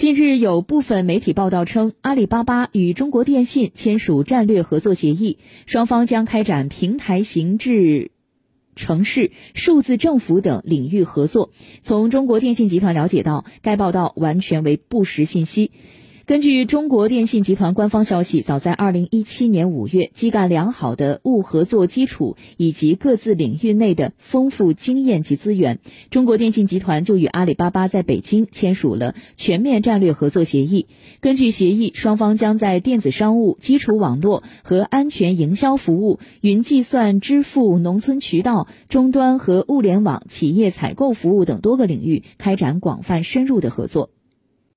近日有部分媒体报道称，阿里巴巴与中国电信签署战略合作协议，双方将开展平台形制。城市、数字政府等领域合作。从中国电信集团了解到，该报道完全为不实信息。根据中国电信集团官方消息，早在二零一七年五月，基干良好的务合作基础以及各自领域内的丰富经验及资源，中国电信集团就与阿里巴巴在北京签署了全面战略合作协议。根据协议，双方将在电子商务、基础网络和安全营销服务、云计算、支付、农村渠道、终端和物联网、企业采购服务等多个领域开展广泛深入的合作。